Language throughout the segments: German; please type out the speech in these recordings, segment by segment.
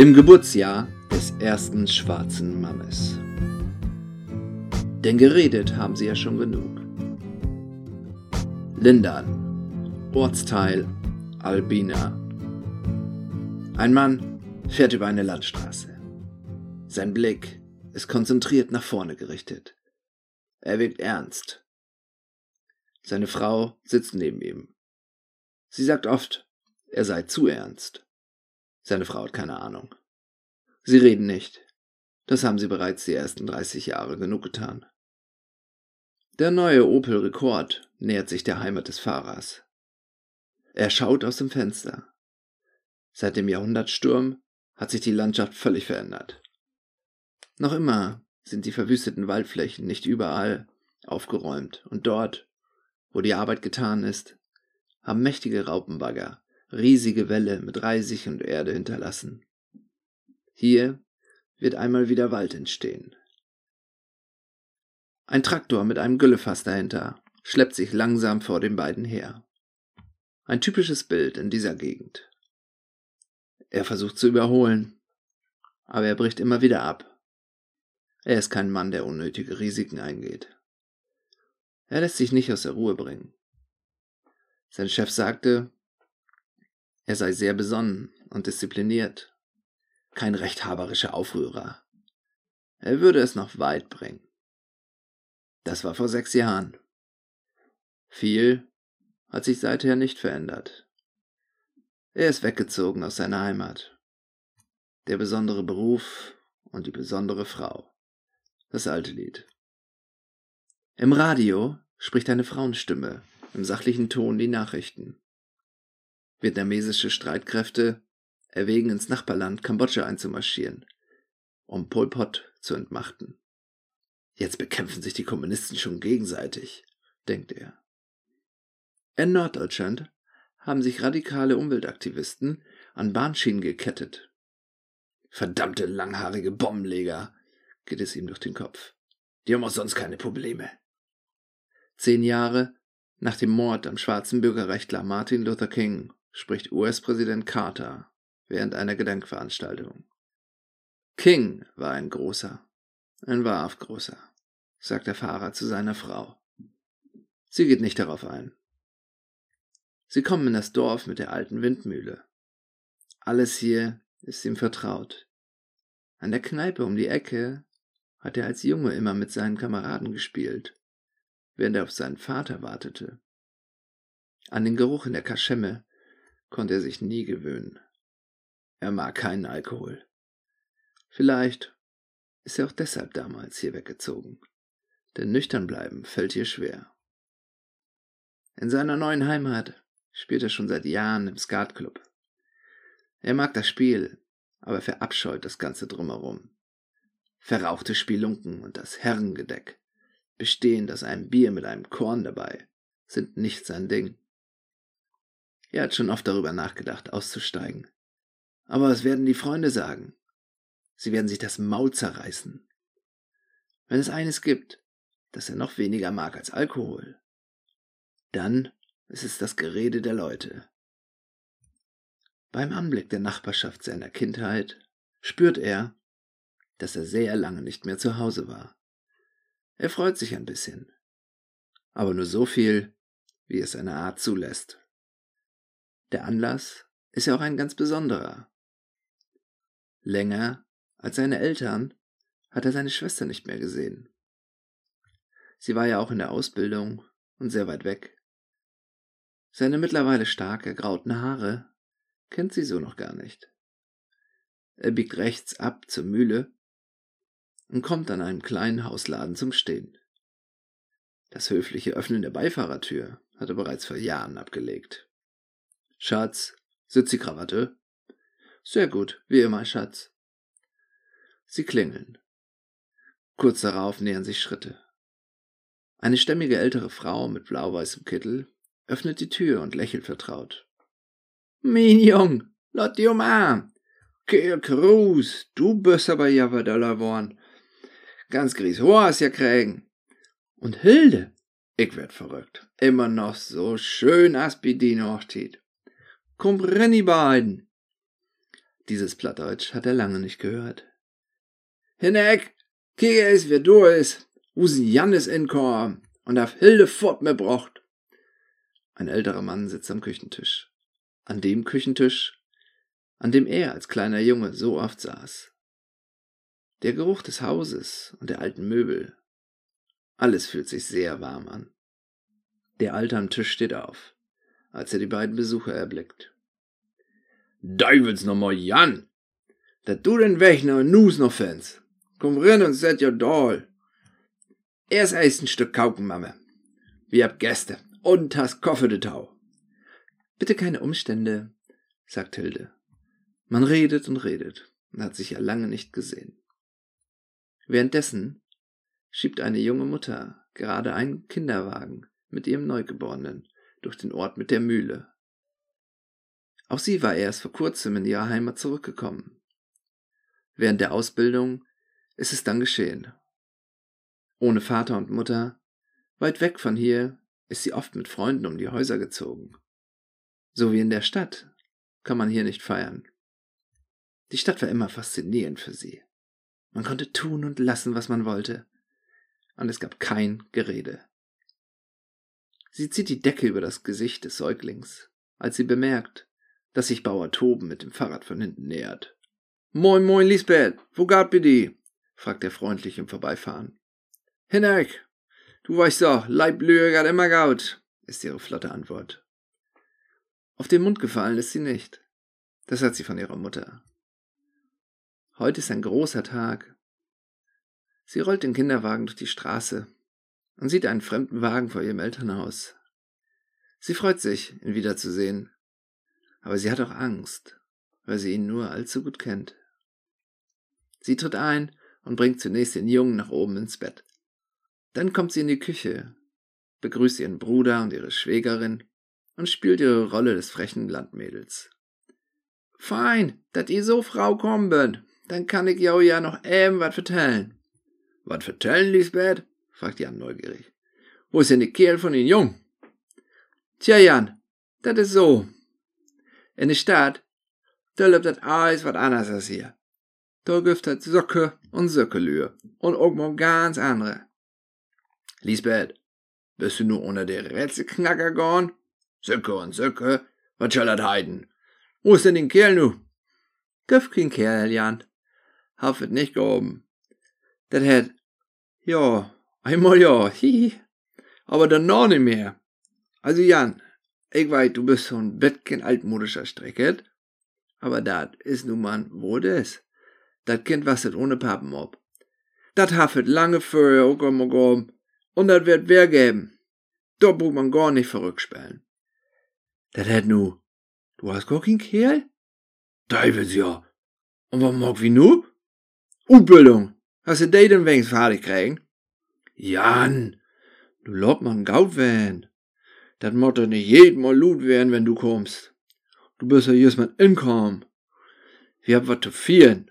Im Geburtsjahr des ersten schwarzen Mannes. Denn geredet haben sie ja schon genug. Lindern, Ortsteil Albina. Ein Mann fährt über eine Landstraße. Sein Blick ist konzentriert nach vorne gerichtet. Er wirkt ernst. Seine Frau sitzt neben ihm. Sie sagt oft, er sei zu ernst. Seine Frau hat keine Ahnung. Sie reden nicht. Das haben sie bereits die ersten 30 Jahre genug getan. Der neue Opel Rekord nähert sich der Heimat des Fahrers. Er schaut aus dem Fenster. Seit dem Jahrhundertsturm hat sich die Landschaft völlig verändert. Noch immer sind die verwüsteten Waldflächen nicht überall aufgeräumt und dort, wo die Arbeit getan ist, haben mächtige Raupenbagger riesige Wälle mit Reisig und Erde hinterlassen. Hier wird einmal wieder Wald entstehen. Ein Traktor mit einem Güllefass dahinter schleppt sich langsam vor den beiden her. Ein typisches Bild in dieser Gegend. Er versucht zu überholen, aber er bricht immer wieder ab. Er ist kein Mann, der unnötige Risiken eingeht. Er lässt sich nicht aus der Ruhe bringen. Sein Chef sagte, er sei sehr besonnen und diszipliniert, kein rechthaberischer Aufrührer. Er würde es noch weit bringen. Das war vor sechs Jahren. Viel hat sich seither nicht verändert. Er ist weggezogen aus seiner Heimat. Der besondere Beruf und die besondere Frau. Das alte Lied. Im Radio spricht eine Frauenstimme im sachlichen Ton die Nachrichten. Vietnamesische Streitkräfte erwägen ins Nachbarland Kambodscha einzumarschieren, um Pol Pot zu entmachten. Jetzt bekämpfen sich die Kommunisten schon gegenseitig, denkt er. In Norddeutschland haben sich radikale Umweltaktivisten an Bahnschienen gekettet. Verdammte langhaarige Bombenleger, geht es ihm durch den Kopf. Die haben auch sonst keine Probleme. Zehn Jahre nach dem Mord am schwarzen Bürgerrechtler Martin Luther King spricht US-Präsident Carter während einer Gedenkveranstaltung. King war ein großer, ein wahrhaft großer, sagt der Fahrer zu seiner Frau. Sie geht nicht darauf ein. Sie kommen in das Dorf mit der alten Windmühle. Alles hier ist ihm vertraut. An der Kneipe um die Ecke hat er als Junge immer mit seinen Kameraden gespielt, während er auf seinen Vater wartete. An den Geruch in der Kaschemme konnte er sich nie gewöhnen. Er mag keinen Alkohol. Vielleicht ist er auch deshalb damals hier weggezogen. Denn nüchtern bleiben fällt hier schwer. In seiner neuen Heimat spielt er schon seit Jahren im Skatclub. Er mag das Spiel, aber verabscheut das Ganze drumherum. Verrauchte Spielunken und das Herrengedeck, bestehend aus einem Bier mit einem Korn dabei, sind nicht sein Ding. Er hat schon oft darüber nachgedacht, auszusteigen. Aber was werden die Freunde sagen? Sie werden sich das Maul zerreißen. Wenn es eines gibt, das er noch weniger mag als Alkohol, dann ist es das Gerede der Leute. Beim Anblick der Nachbarschaft seiner Kindheit spürt er, dass er sehr lange nicht mehr zu Hause war. Er freut sich ein bisschen, aber nur so viel, wie es seine Art zulässt. Der Anlass ist ja auch ein ganz besonderer. Länger als seine Eltern hat er seine Schwester nicht mehr gesehen. Sie war ja auch in der Ausbildung und sehr weit weg. Seine mittlerweile stark ergrauten Haare kennt sie so noch gar nicht. Er biegt rechts ab zur Mühle und kommt an einem kleinen Hausladen zum Stehen. Das höfliche Öffnen der Beifahrertür hat er bereits vor Jahren abgelegt. Schatz, sitzt die Krawatte? Sehr gut, wie immer, Schatz. Sie klingeln. Kurz darauf nähern sich Schritte. Eine stämmige ältere Frau mit blau-weißem Kittel öffnet die Tür und lächelt vertraut. Min Jung, lot die Oma. Keer Krus, du bist aber ja worden. Ganz gries Horst ja kriegen. Und Hilde, ich werd verrückt. Immer noch so schön as bi. Kom renn die beiden. Dieses Plattdeutsch hat er lange nicht gehört. Hineck, kiege is, wer du is, usen Jannis inkom und auf Hilde fort mir brocht. Ein älterer Mann sitzt am Küchentisch. An dem Küchentisch, an dem er als kleiner Junge so oft saß. Der Geruch des Hauses und der alten Möbel. Alles fühlt sich sehr warm an. Der Alte am Tisch steht auf, als er die beiden Besucher erblickt. Teufels nochmal Jan! Dat du den Weg noch Nus noch findst. Komm rein und set jo doll. Erst eist ein Stück Kauken, Mame. Wir hab Gäste und hast Koffer de Tau. Bitte keine Umstände, sagt Hilde. Man redet und redet und hat sich ja lange nicht gesehen. Währenddessen schiebt eine junge Mutter gerade einen Kinderwagen mit ihrem Neugeborenen durch den Ort mit der Mühle. Auch sie war erst vor kurzem in ihre Heimat zurückgekommen. Während der Ausbildung ist es dann geschehen. Ohne Vater und Mutter, weit weg von hier, ist sie oft mit Freunden um die Häuser gezogen. So wie in der Stadt kann man hier nicht feiern. Die Stadt war immer faszinierend für sie. Man konnte tun und lassen, was man wollte. Und es gab kein Gerede. Sie zieht die Decke über das Gesicht des Säuglings, als sie bemerkt, dass sich Bauer Toben mit dem Fahrrad von hinten nähert. Moin, moin, Lisbeth, wo gart bi die? fragt er freundlich im Vorbeifahren. Hineck, du weißt doch, Leiblühe gart immer gaut, ist ihre flotte Antwort. Auf den Mund gefallen ist sie nicht. Das hat sie von ihrer Mutter. Heute ist ein großer Tag. Sie rollt den Kinderwagen durch die Straße und sieht einen fremden Wagen vor ihrem Elternhaus. Sie freut sich, ihn wiederzusehen, aber sie hat auch Angst, weil sie ihn nur allzu gut kennt. Sie tritt ein und bringt zunächst den Jungen nach oben ins Bett. Dann kommt sie in die Küche, begrüßt ihren Bruder und ihre Schwägerin und spielt ihre Rolle des frechen Landmädels. Fein, dat ihr so Frau kommen dann kann ich jou ja noch eben wat vertellen. Wat vertellen, Lisbeth? Fragt Jan neugierig. Wo ist denn die Kerl von den Jung? Tja, Jan, dat is so. In der Stadt, da lebt dat alles wat anders als hier. Da gibt het Socke und Söckelühe und mal ganz andere. Lisbeth, bist du nur unter der Rätselknacker gorn? Söcke und Söcke, wat soll dat heiden? Wo ist denn den Kerl nu? Gibt kein Kerl, Jan. Hafet nicht gehoben. Dat het, ja, einmal ja, hihi, aber dann noch nicht mehr. Also Jan, ich weiß, du bist so ein Bettchen altmodischer Strecket, aber dat is nu man wo des. Dat Kind wasset ohne Pappen ob. Dat hafet lange für ogom ogom, und dat wird wer geben. Da braucht man gar nicht verrückspellen. Dat hätt nu, du hast gar kein Kerl? Teufels ja. Und was mag wie nu? Utbildung. Hast du die denn wenigstens fertig kriegen? Jan, du lobt man gaut wen. Dat mot doch nicht jeden Mal lut werden, wenn du kommst. Du bist ja just mein Inkom. Wir hab wat zu vieren.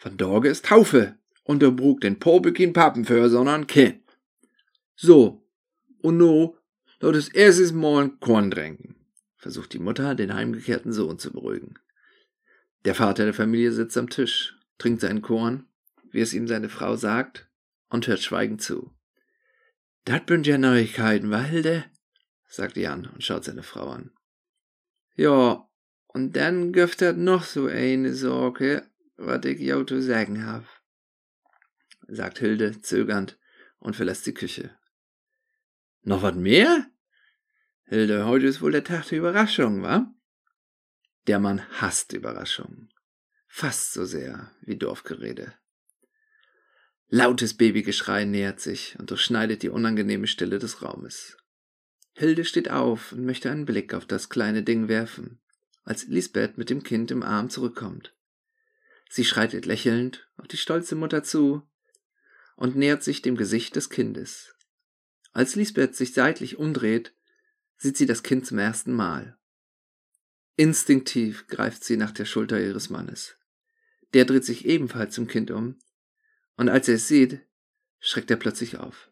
Van Dorge ist Taufe. Und der brug den Popel kein Pappen für, sondern Kind. So. Und no, dort ist erstes Mal Korn tränken. Versucht die Mutter, den heimgekehrten Sohn zu beruhigen. Der Vater der Familie sitzt am Tisch, trinkt seinen Korn, wie es ihm seine Frau sagt, und hört schweigend zu. Dat bünd ja Neuigkeiten, Walde, sagt Jan und schaut seine Frau an. Ja, und dann giftet noch so eine Sorge, wat ich jou zu sagen hab, sagt Hilde zögernd und verlässt die Küche. Noch wat mehr? Hilde, heute ist wohl der Tag der Überraschung, wa? Der Mann hasst Überraschungen. Fast so sehr wie Dorfgerede. Lautes Babygeschrei nähert sich und durchschneidet die unangenehme Stille des Raumes. Hilde steht auf und möchte einen Blick auf das kleine Ding werfen, als Lisbeth mit dem Kind im Arm zurückkommt. Sie schreitet lächelnd auf die stolze Mutter zu und nähert sich dem Gesicht des Kindes. Als Lisbeth sich seitlich umdreht, sieht sie das Kind zum ersten Mal. Instinktiv greift sie nach der Schulter ihres Mannes. Der dreht sich ebenfalls zum Kind um, und als er es sieht, schreckt er plötzlich auf.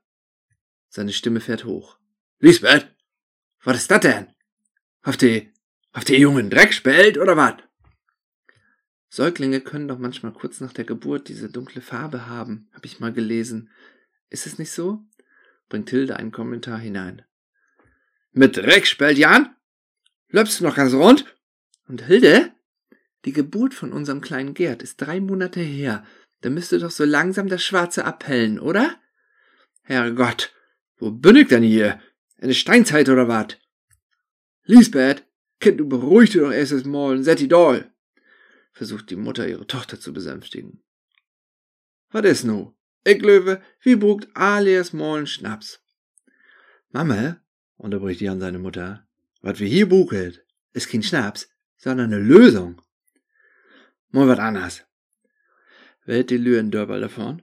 Seine Stimme fährt hoch. Lisbeth, was ist das denn? Habt ihr, habt ihr jungen Dreck spellt oder wat? Säuglinge können doch manchmal kurz nach der Geburt diese dunkle Farbe haben, habe ich mal gelesen. Ist es nicht so? bringt Hilde einen Kommentar hinein. Mit Dreck spellt Jan? Läufst du noch ganz rund? Und Hilde? Die Geburt von unserem kleinen Gerd ist drei Monate her. Da müsste doch so langsam das Schwarze abhellen, oder? Herrgott, wo bin ich denn hier? Eine Steinzeit oder wat? Lisbeth, Kind, du beruhig dich doch erst mal und setti doll, versucht die Mutter ihre Tochter zu besänftigen. Was ist nu? Ich löwe, wie brugt alias mal Schnaps? Mama, unterbricht Jan seine Mutter, wat wir hier buket, ist kein Schnaps, sondern eine Lösung. Mal wat anders. Wer die Lüren Dörberl davon?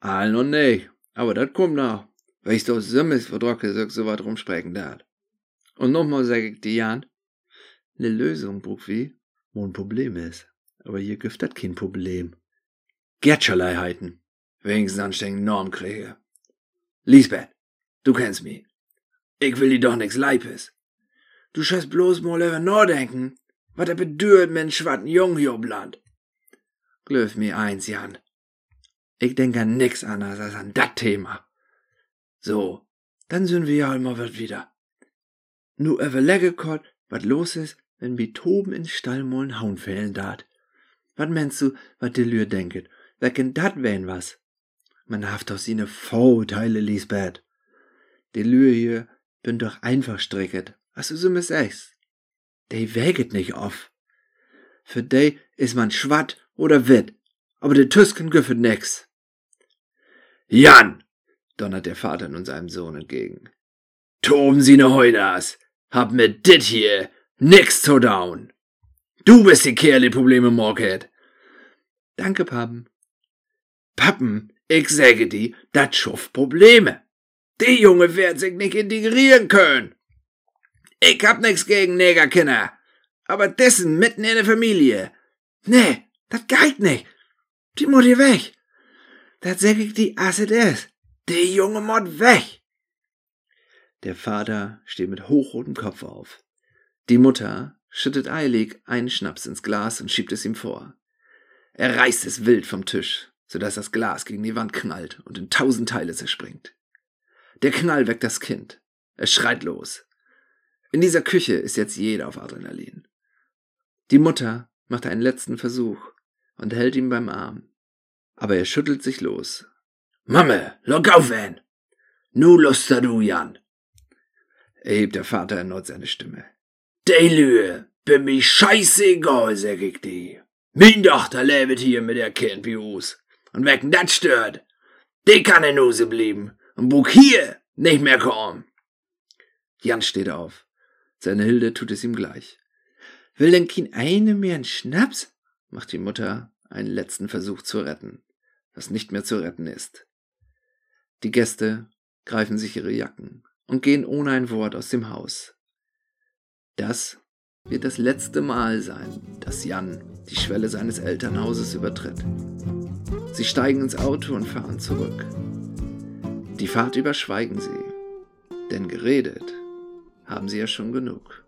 All noch nicht, aber dat kommt noch. Weil ich doch Simmels verdrocke, so wat rumsprechen dat. Und nochmal sag ich dir, Jan, ne Lösung, Bruckwi, wo ein Problem ist. Aber hier gibt dat kein Problem. Gertscherlei heiten. Wenigstens anständigen Norm kriege. Lisbeth, du kennst mich. Ich will dir doch nix Leipes. Du scheiß bloß mal über nachdenken, wat er bedürt mit schwatten Jung hier Land. Glöf mir eins, Jan. Ich denk an nix anderes als an dat Thema. So, dann sind wir ja immer wieder. Nu überlege Gott, wat los is, wenn wir toben in Stallmollen Haun fehlen dat. Wat meinst du, wat de Lür denket? Wer kennt dat wen was? Man haft doch sine Vorurteile, Lisbeth. De Lür hier bin doch einfach stricket, was du so mis sagst. De wäget nicht auf. Für de is man schwatt oder witt, aber de Tüsken güffet nix. Jan, donnert der Vater nun seinem Sohn entgegen. Toben Sie ne Heudas, hab mit dit hier nix zu down. Du bist die Kerl, die Probleme morget. Danke, Pappen. Pappen, ich säge die, dat schuff Probleme. Die Junge wird sich nicht integrieren können. Ich hab nix gegen Negerkinder, aber dessen mitten in der Familie. Nee, dat geht nicht. Die hier weg. Dat säg ich die Asset ist. Die Junge Mod weg. Der Vater steht mit hochrotem Kopf auf. Die Mutter schüttet eilig einen Schnaps ins Glas und schiebt es ihm vor. Er reißt es wild vom Tisch, so dass das Glas gegen die Wand knallt und in tausend Teile zerspringt. Der Knall weckt das Kind. Es schreit los. In dieser Küche ist jetzt jeder auf Adrenalin. Die Mutter macht einen letzten Versuch und hält ihn beim Arm. Aber er schüttelt sich los. Mamme, lock auf, Van! Nu luster du, Jan! erhebt der Vater erneut seine Stimme. De Lühe, bin mi scheißegal, sag ich die. Min Tochter lebt hier mit der Kind. Und wecken dat stört, die kann in Hose blieben und Bug hier nicht mehr kommen. Jan steht auf. Seine Hilde tut es ihm gleich. Will denn kein eine mehr einen Schnaps? Macht die Mutter einen letzten Versuch zu retten, was nicht mehr zu retten ist. Die Gäste greifen sich ihre Jacken und gehen ohne ein Wort aus dem Haus. Das wird das letzte Mal sein, dass Jan die Schwelle seines Elternhauses übertritt. Sie steigen ins Auto und fahren zurück. Die Fahrt überschweigen sie, denn geredet haben sie ja schon genug.